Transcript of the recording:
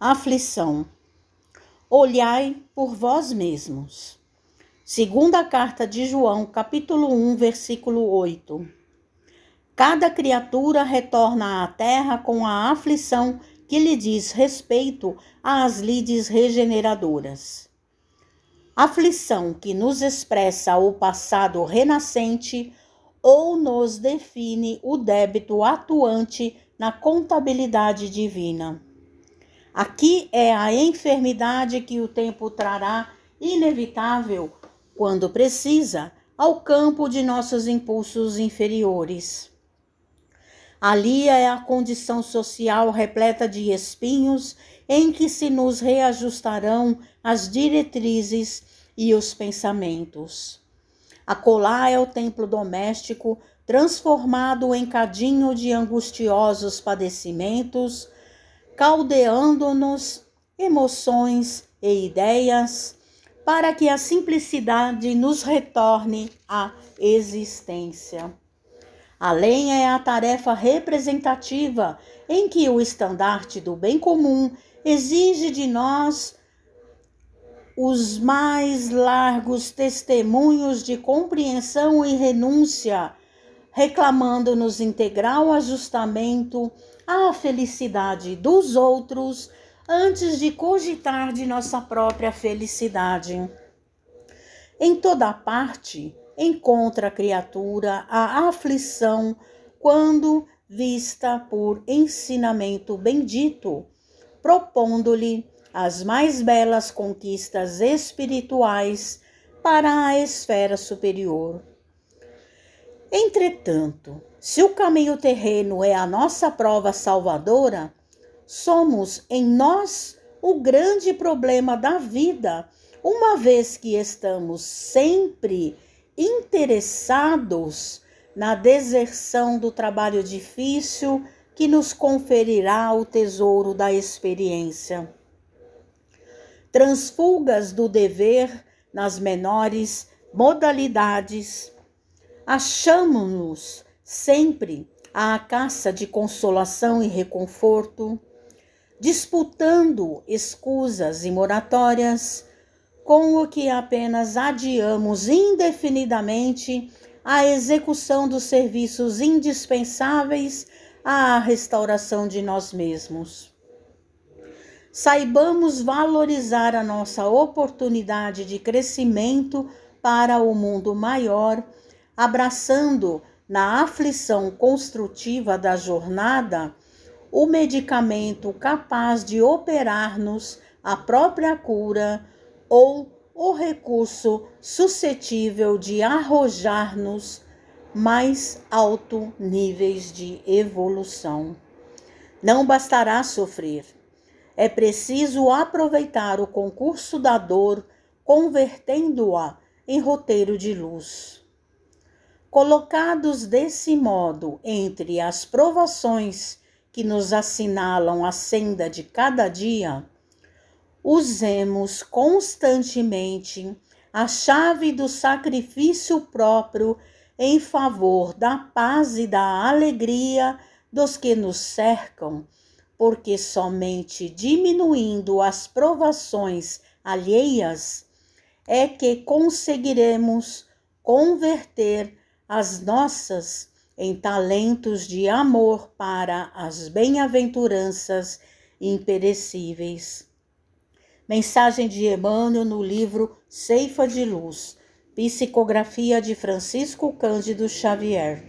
Aflição. Olhai por vós mesmos. Segunda carta de João, capítulo 1, versículo 8. Cada criatura retorna à terra com a aflição que lhe diz respeito às lides regeneradoras. Aflição que nos expressa o passado renascente ou nos define o débito atuante na contabilidade divina. Aqui é a enfermidade que o tempo trará inevitável, quando precisa, ao campo de nossos impulsos inferiores. Ali é a condição social repleta de espinhos em que se nos reajustarão as diretrizes e os pensamentos. Acolá é o templo doméstico transformado em cadinho de angustiosos padecimentos, caldeando-nos emoções e ideias, para que a simplicidade nos retorne à existência. Além é a tarefa representativa em que o estandarte do bem comum exige de nós os mais largos testemunhos de compreensão e renúncia, reclamando-nos integral ajustamento à felicidade dos outros antes de cogitar de nossa própria felicidade. Em toda parte encontra a criatura a aflição quando vista por ensinamento bendito, propondo-lhe as mais belas conquistas espirituais para a esfera superior. Entretanto, se o caminho terreno é a nossa prova salvadora, somos em nós o grande problema da vida, uma vez que estamos sempre interessados na deserção do trabalho difícil que nos conferirá o tesouro da experiência. Transfugas do dever nas menores modalidades, achamos-nos sempre à caça de consolação e reconforto, disputando escusas e moratórias, com o que apenas adiamos indefinidamente a execução dos serviços indispensáveis à restauração de nós mesmos. Saibamos valorizar a nossa oportunidade de crescimento para o mundo maior, abraçando na aflição construtiva da jornada o medicamento capaz de operar-nos a própria cura ou o recurso suscetível de arrojar-nos mais alto níveis de evolução. Não bastará sofrer é preciso aproveitar o concurso da dor, convertendo-a em roteiro de luz. Colocados desse modo entre as provações que nos assinalam a senda de cada dia, usemos constantemente a chave do sacrifício próprio em favor da paz e da alegria dos que nos cercam porque somente diminuindo as provações alheias é que conseguiremos converter as nossas em talentos de amor para as bem-aventuranças imperecíveis. Mensagem de Emmanuel no livro Ceifa de Luz, psicografia de Francisco Cândido Xavier.